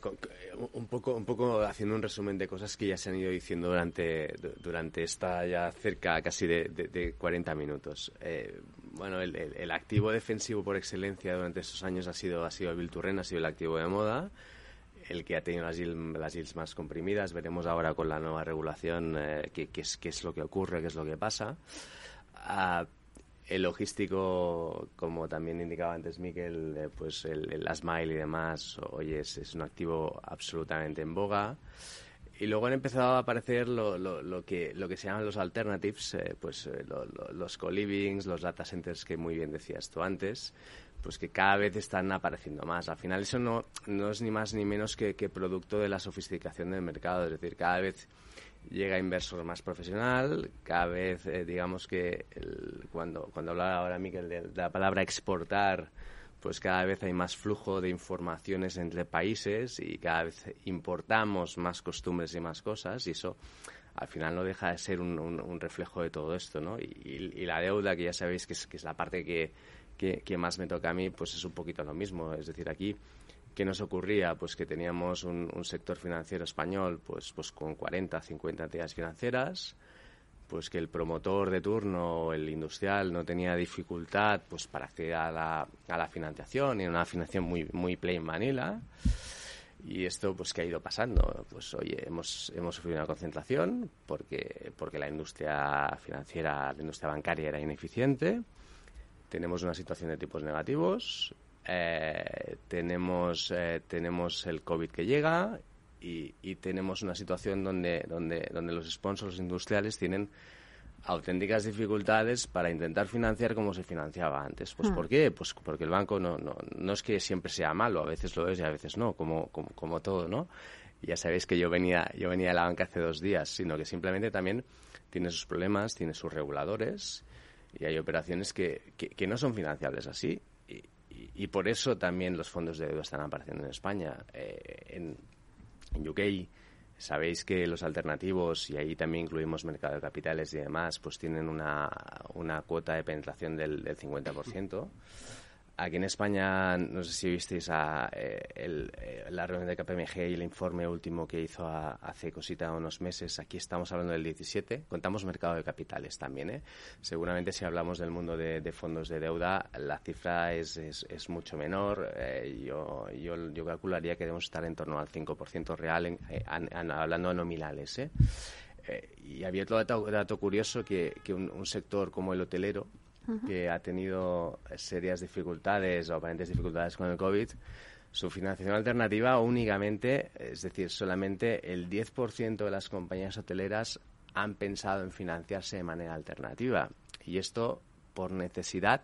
un poco, un poco haciendo un resumen de cosas que ya se han ido diciendo durante, durante esta ya cerca casi de, de, 40 minutos. Eh, bueno, el, activo defensivo por excelencia durante estos años ha sido, ha sido el Bilturren, ha sido el activo de moda, el que ha tenido las yields, las más comprimidas. Veremos ahora con la nueva regulación eh, qué, es, qué es lo que ocurre, qué es lo que pasa. Ah, el logístico, como también indicaba antes Miquel, eh, pues el, el Asmile y demás, oye, es, un activo absolutamente en boga. Y luego han empezado a aparecer lo, que, lo que se llaman los alternatives, eh, pues eh, los co-livings, los data centers que muy bien decías tú antes, pues que cada vez están apareciendo más. Al final eso no, es ni más ni menos que producto de la sofisticación del mercado, es decir, cada vez llega inversor más profesional, cada vez eh, digamos que cuando, cuando hablaba ahora Miguel de, la palabra exportar, pues cada vez hay más flujo de informaciones entre países y cada vez importamos más costumbres y más cosas y eso al final no deja de ser un, reflejo de todo esto, ¿no? Y, la deuda, que ya sabéis que es, que es la parte que, que, que más me toca a mí, pues es un poquito lo mismo. Es decir, aquí ¿Qué nos ocurría? Pues que teníamos un, sector financiero español pues, pues con 40, 50 entidades financieras, pues que el promotor de turno, el industrial, no tenía dificultad pues para acceder a la, a la financiación, y una financiación muy, muy plain vanilla. Y esto, pues, ¿qué ha ido pasando? Pues, oye, hemos, hemos sufrido una concentración porque, porque la industria financiera, la industria bancaria era ineficiente. Tenemos una situación de tipos negativos eh, tenemos, eh, tenemos el COVID que llega y, tenemos una situación donde, donde, donde los sponsors industriales tienen auténticas dificultades para intentar financiar como se financiaba antes. Pues Hmm. ¿por qué? Pues porque el banco no, no, no es que siempre sea malo, a veces lo es y a veces no, como, como, como todo, ¿no? Ya sabéis que yo venía, yo venía de la banca hace dos días, sino que simplemente también tiene sus problemas, tiene sus reguladores y hay operaciones que, que, que no son financiables así. Y, por eso también los fondos de deuda están apareciendo en España. Eh, en, en UK sabéis que los alternativos, y ahí también incluimos mercado de capitales y demás, pues tienen una, una cuota de penetración del, del 50%. Aquí en España, no sé si visteis a, eh, el- eh, la reunión de KPMG y el informe último que hizo hace cosita unos meses. Aquí estamos hablando del 17. Contamos mercado de capitales también. ¿eh? Seguramente si hablamos del mundo de, fondos de deuda, la cifra es, mucho menor. Eh, yo, yo, yo calcularía que debemos estar en torno al 5% real, en- an- hablando de nominales. y había otro dato, curioso que, un sector como el hotelero, que ha tenido serias dificultades o aparentes dificultades con el COVID, su financiación alternativa únicamente, es decir, solamente el 10% de las compañías hoteleras han pensado en financiarse de manera alternativa. Y esto, por necesidad,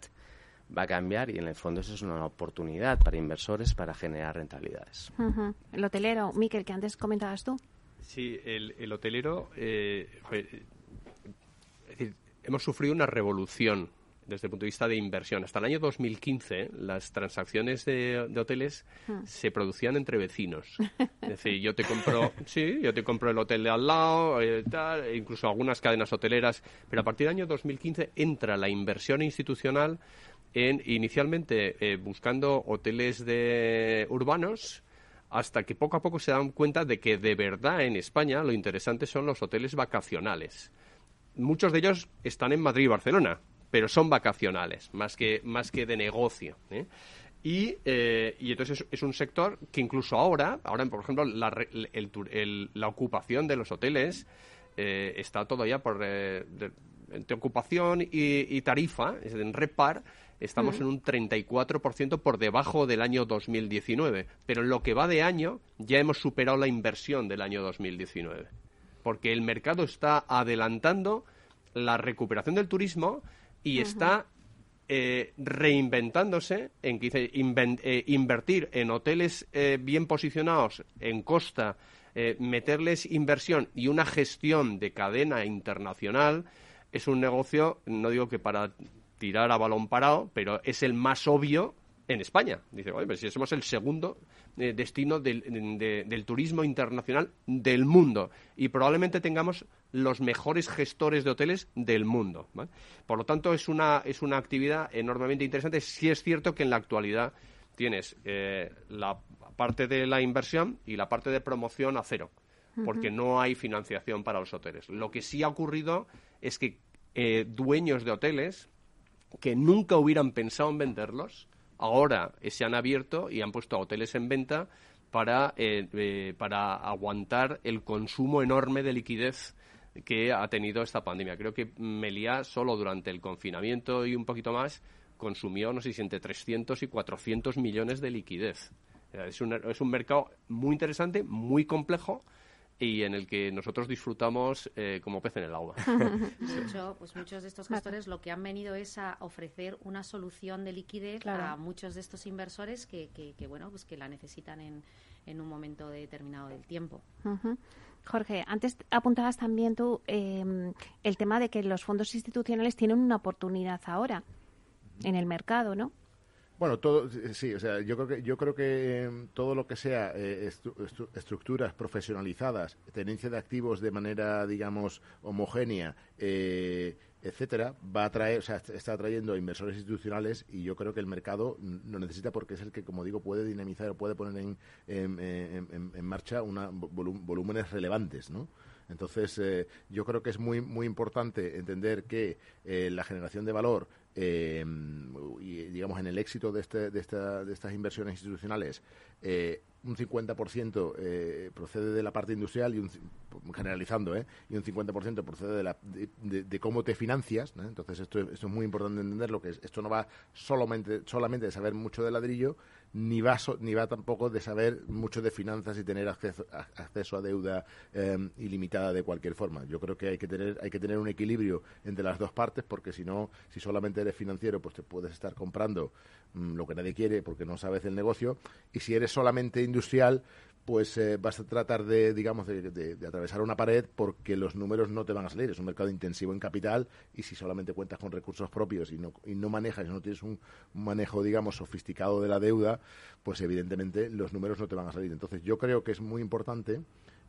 va a cambiar y en el fondo eso es una oportunidad para inversores para generar rentabilidades. El hotelero, Miquel, que antes comentabas tú. Sí, el, el hotelero, eh, eh, es decir, hemos sufrido una revolución desde el punto de vista de inversión. Hasta el año 2015, las transacciones de, de hoteles Hmm. se producían entre vecinos. Es decir, yo te compro, sí, yo te compro el hotel de al lado, eh, tal, e incluso algunas cadenas hoteleras, pero a partir del año 2015 entra la inversión institucional en inicialmente eh, buscando hoteles de urbanos hasta que poco a poco se dan cuenta de que de verdad en España lo interesante son los hoteles vacacionales. Muchos de ellos están en Madrid y Barcelona, pero son vacacionales, más que, más que de negocio. ¿eh? Y, eh, y entonces es, es un sector que incluso ahora, ahora por ejemplo, la, el el- la ocupación de los hoteles eh, está todavía por eh, de- entre ocupación y, y tarifa, es en repar, estamos en un 34% por debajo del año 2019. Pero en lo que va de año ya hemos superado la inversión del año 2019. Porque el mercado está adelantando la recuperación del turismo y está eh, reinventándose en que dice eh, invertir en hoteles eh, bien posicionados en costa, eh, meterles inversión y una gestión de cadena internacional es un negocio, no digo que para tirar a balón parado, pero es el más obvio en España. Dice, oye, pues si somos el segundo eh, destino del, de- del turismo internacional del mundo y probablemente tengamos los mejores gestores de hoteles del mundo. ¿vale? Por lo tanto, es una, es una actividad enormemente interesante. Sí es cierto que en la actualidad tienes eh, la parte de la inversión y la parte de promoción a cero, porque no hay financiación para los hoteles. Lo que sí ha ocurrido es que eh, dueños de hoteles que nunca hubieran pensado en venderlos, ahora eh, se han abierto y han puesto hoteles en venta para, eh, para aguantar el consumo enorme de liquidez que ha tenido esta pandemia. Creo que Meliá solo durante el confinamiento y un poquito más consumió, no sé si entre 300 y 400 millones de liquidez. Es un, es un mercado muy interesante, muy complejo y en el que nosotros disfrutamos eh, como pez en el agua. De hecho, pues muchos de estos gestores lo que han venido es a ofrecer una solución de liquidez Claro. a muchos de estos inversores que, que, que, bueno, pues que la necesitan en, en un momento determinado del tiempo. Jorge, antes apuntabas también tú eh, el tema de que los fondos institucionales tienen una oportunidad ahora en el mercado, ¿no? Bueno, todo, sí, o sea, yo creo que, yo creo que eh, todo lo que sea eh, estru- estru- estructuras profesionalizadas, tenencia de activos de manera, digamos, homogénea, eh, etcétera, va a traer, o sea, est- está atrayendo inversores institucionales y yo creo que el mercado lo necesita porque es el que, como digo, puede dinamizar o puede poner en, en, en- marcha una, volú- volúmenes relevantes, ¿no? Entonces, eh, yo creo que es muy, muy importante entender que eh, la generación de valor eh, y, digamos, en el éxito de, este, de, esta- de estas inversiones institucionales, un 50% eh, procede de la parte industrial y un, generalizando, ¿eh? y un 50% procede de, la, de, de- cómo te financias. Entonces, esto, esto es muy importante entenderlo, que es- esto no va solamente, solamente de saber mucho de ladrillo, ni va, ni va tampoco de saber mucho de finanzas y tener acceso a, acceso a deuda em, ilimitada de cualquier forma. Yo creo que hay que tener hay que tener un equilibrio entre las dos partes porque si no, si solamente eres financiero, pues te puedes estar comprando mm, lo que nadie quiere porque no sabes el negocio y si eres solamente industrial, pues eh, vas a tratar de, digamos, de, atravesar una pared porque los números no te van a salir. Es un mercado intensivo en capital y si solamente cuentas con recursos propios y no, y no manejas, no tienes un manejo, digamos, sofisticado de la deuda, pues evidentemente los números no te van a salir. Entonces yo creo que es muy importante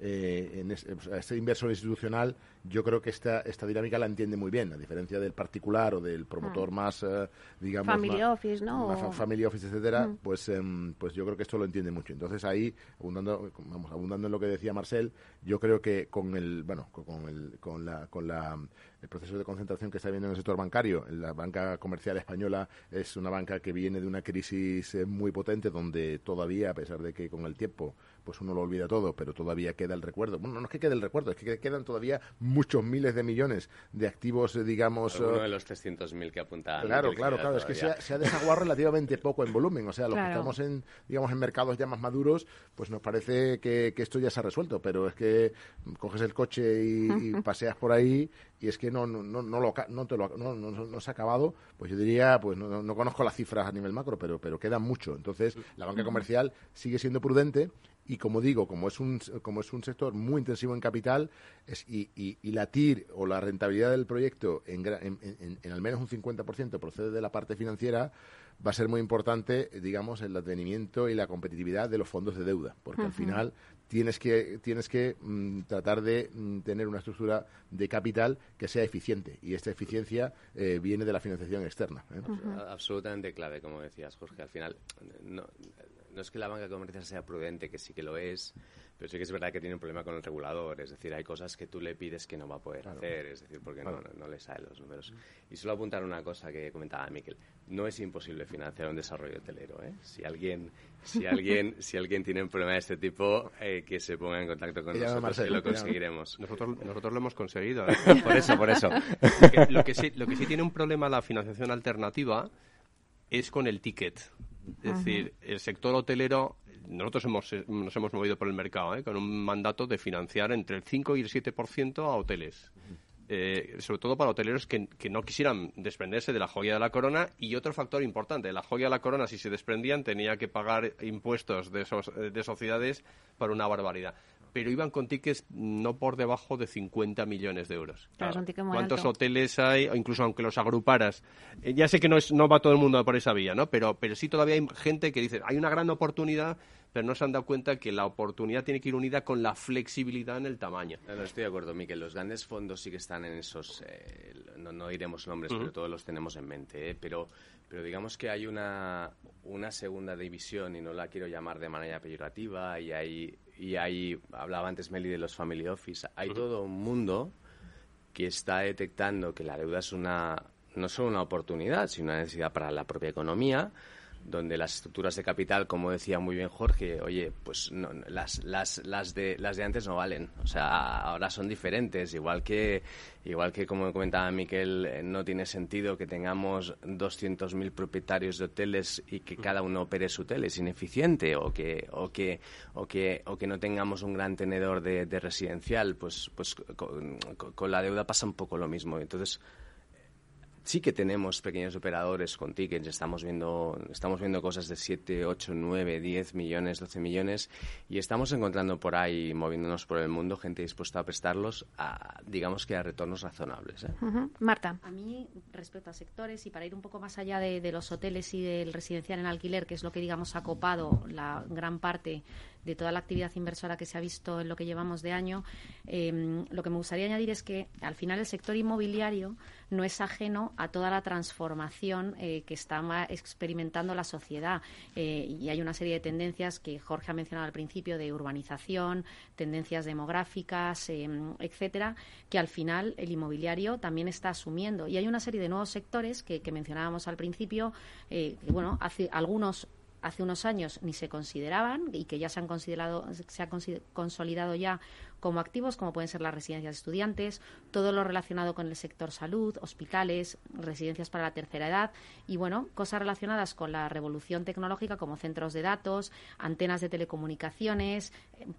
eh, en este inversor institucional, yo creo que esta, esta dinámica la entiende muy bien, a diferencia del particular o del promotor ah. más, eh, digamos... Family office, ¿no? family office, etcétera, pues, em, pues yo creo que esto lo entiende mucho. Entonces ahí, abundando, vamos, abundando en lo que decía Marcel, yo creo que con el, bueno, con el, con la, con la el proceso de concentración que está viendo en el sector bancario. La banca comercial española es una banca que viene de una crisis eh, muy potente donde todavía, a pesar de que con el tiempo pues uno lo olvida todo, pero todavía queda el recuerdo. Bueno, no es que quede el recuerdo, es que quedan todavía muchos miles de millones de activos, eh, digamos... Uno de los 300.000 que apuntaban. Claro, claro, claro. Es que se ha, desaguado relativamente poco en volumen. O sea, los que estamos en, digamos, en mercados ya más maduros, pues nos parece que, esto ya se ha resuelto. Pero es que coges el coche y paseas por ahí y es que no, no, no, no, lo, no, te lo, no, no, se ha acabado, pues yo diría, pues no, conozco las cifras a nivel macro, pero, pero queda mucho. Entonces, la banca comercial sigue siendo prudente y como digo, como es un, como es un sector muy intensivo en capital es, y, y, la TIR o la rentabilidad del proyecto en, en, en al menos un 50% procede de la parte financiera, va a ser muy importante, digamos, el advenimiento y la competitividad de los fondos de deuda, porque al final tienes que, tienes que mm, tratar de mm, tener una estructura de capital que sea eficiente y esta eficiencia eh, viene de la financiación externa. ¿eh? Absolutamente clave, como decías, Jorge. Al final, no, no es que la banca comercial sea prudente, que sí que lo es, pero sí que es verdad que tiene un problema con el regulador. Es decir, hay cosas que tú le pides que no va a poder hacer, es decir, porque no, no, le salen los números. Y solo apuntar una cosa que comentaba Miquel. No es imposible financiar un desarrollo hotelero. ¿eh? Si alguien si alguien si alguien tiene un problema de este tipo, eh, que se ponga en contacto con nosotros y lo conseguiremos. Nosotros, nosotros lo hemos conseguido. ¿eh? por eso, por eso. lo, que sí, lo que sí tiene un problema la financiación alternativa es con el ticket. Es decir, el sector hotelero nosotros hemos, eh, nos hemos movido por el mercado ¿eh? con un mandato de financiar entre el 5 y el 7% a hoteles. Eh, sobre todo para hoteleros que, no quisieran desprenderse de la joya de la corona y otro factor importante, la joya de la corona si se desprendían tenía que pagar impuestos de, esos, de sociedades por una barbaridad pero iban con tickets no por debajo de 50 millones de euros. ¿Cuántos hoteles hay? O incluso aunque los agruparas. ya sé que no, es, no va todo el mundo por esa vía, ¿no? Pero, pero sí todavía hay gente que dice, hay una gran oportunidad, pero no se han dado cuenta que la oportunidad tiene que ir unida con la flexibilidad en el tamaño. No, estoy de acuerdo, Miquel. Los grandes fondos sí que están en esos, eh, no, no, diremos nombres, pero todos los tenemos en mente. ¿eh? Pero, pero digamos que hay una, una segunda división, y no la quiero llamar de manera peyorativa, y hay, y hay hablaba antes Meli de los family office, hay todo un mundo que está detectando que la deuda es una no solo una oportunidad, sino una necesidad para la propia economía, donde las estructuras de capital, como decía muy bien Jorge, oye, pues las, las, las, de, las de antes no valen. O sea, ahora son diferentes. Igual que, igual que como comentaba Miquel, eh, no tiene sentido que tengamos 200.000 propietarios de hoteles y que cada uno opere su hotel. Es ineficiente. O que, o que, o que, o que no tengamos un gran tenedor de, residencial. Pues, pues con, con la deuda pasa un poco lo mismo. Entonces, sí que tenemos pequeños operadores con tickets, estamos viendo, estamos viendo cosas de 7, 8, 9, 10 millones, 12 millones y estamos encontrando por ahí, moviéndonos por el mundo, gente dispuesta a prestarlos a, digamos que a retornos razonables. ¿eh? Marta. A mí, respecto a sectores y para ir un poco más allá de, de los hoteles y del residencial en alquiler, que es lo que, digamos, ha copado la gran parte de toda la actividad inversora que se ha visto en lo que llevamos de año, em, lo que me gustaría añadir es que al final el sector inmobiliario no es ajeno a toda la transformación eh, que está experimentando la sociedad. Eh, y hay una serie de tendencias que Jorge ha mencionado al principio de urbanización, tendencias demográficas, em, etcétera, que al final el inmobiliario también está asumiendo. Y hay una serie de nuevos sectores que, mencionábamos al principio, eh, que bueno, hace algunos hace unos años ni se consideraban y que ya se han considerado se ha consolidado ya como activos, como pueden ser las residencias de estudiantes, todo lo relacionado con el sector salud, hospitales, residencias para la tercera edad y, bueno, cosas relacionadas con la revolución tecnológica como centros de datos, antenas de telecomunicaciones,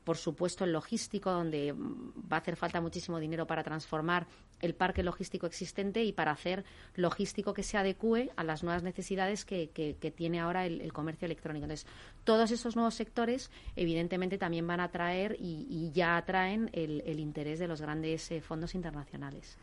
por supuesto el logístico, donde va a hacer falta muchísimo dinero para transformar el parque logístico existente y para hacer logístico que se adecue a las nuevas necesidades que, tiene ahora el, comercio electrónico. Entonces, todos esos nuevos sectores, evidentemente, también van a atraer y, ya atraen el, interés de los grandes eh, fondos internacionales.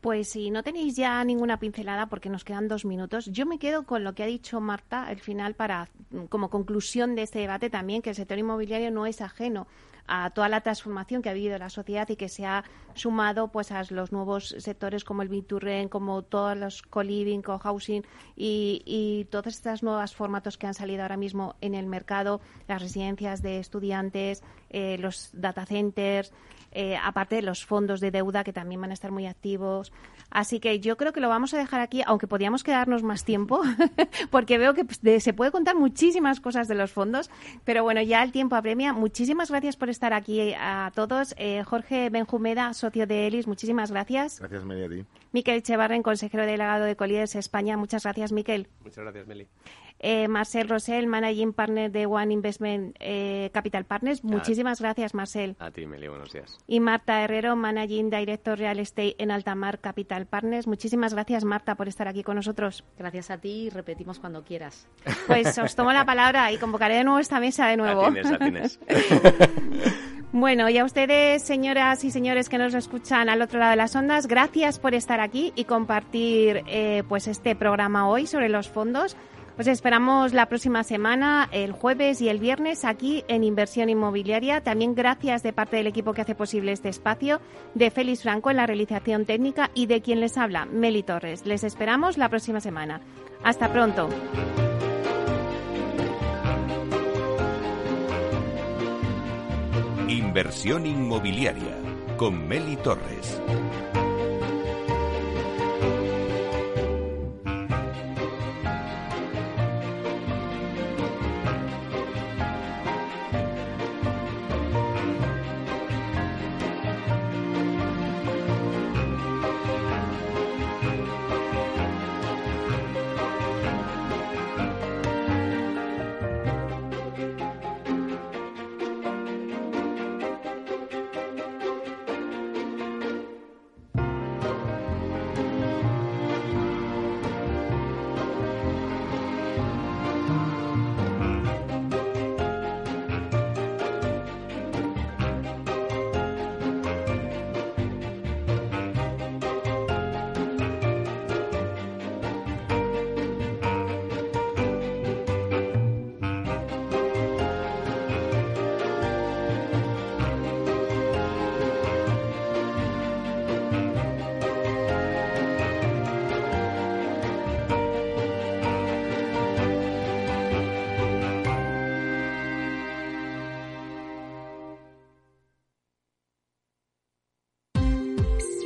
Pues si no tenéis ya ninguna pincelada, porque nos quedan dos minutos, yo me quedo con lo que ha dicho Marta al final para, como conclusión de este debate también, que el sector inmobiliario no es ajeno a toda la transformación que ha vivido la sociedad y que se ha sumado pues a los nuevos sectores como el Biturren, como todos los co-living, co-housing y, y todas estas nuevas formatos que han salido ahora mismo en el mercado, las residencias de estudiantes, eh, los data centers, eh, aparte de los fondos de deuda que también van a estar muy activos. Así que yo creo que lo vamos a dejar aquí, aunque podíamos quedarnos más tiempo, porque veo que pues, se puede contar muchísimas cosas de los fondos, pero bueno, ya el tiempo apremia. Muchísimas gracias por estar aquí a todos. Eh, Jorge Benjumeda, socio de ELIS, muchísimas gracias. Gracias, Meli, a ti. Miquel Chevarren, consejero delegado de Colliers España. Muchas gracias, Miquel. Muchas gracias, Meli eh, Marcel Rosell, Managing Partner de One Investment eh, Capital Partners. Muchísimas gracias, Marcel. A ti, Meli, buenos días. Y Marta Herrero, Managing Director Real Estate en Altamar Capital Partners. Muchísimas gracias, Marta, por estar aquí con nosotros. Gracias a ti y repetimos cuando quieras. Pues os tomo la palabra y convocaré de nuevo esta mesa de nuevo. Bueno, y a ustedes, señoras y señores que nos escuchan al otro lado de las ondas, gracias por estar aquí y compartir eh, pues este programa hoy sobre los fondos. Os esperamos la próxima semana, el jueves y el viernes, aquí en Inversión Inmobiliaria. También gracias de parte del equipo que hace posible este espacio, de Félix Franco en la realización técnica y de quien les habla, Meli Torres. Les esperamos la próxima semana. Hasta pronto. Inversión Inmobiliaria con Meli Torres.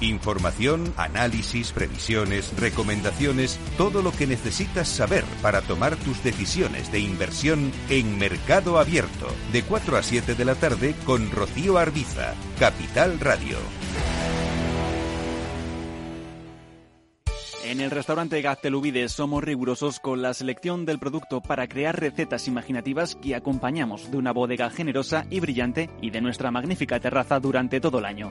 Información, análisis, previsiones, recomendaciones, todo lo que necesitas saber para tomar tus decisiones de inversión en Mercado Abierto, de 4 a 7 de la tarde con Rocío Arbiza, Capital Radio. En el restaurante Gaztelubides somos rigurosos con la selección del producto para crear recetas imaginativas que acompañamos de una bodega generosa y brillante y de nuestra magnífica terraza durante todo el año.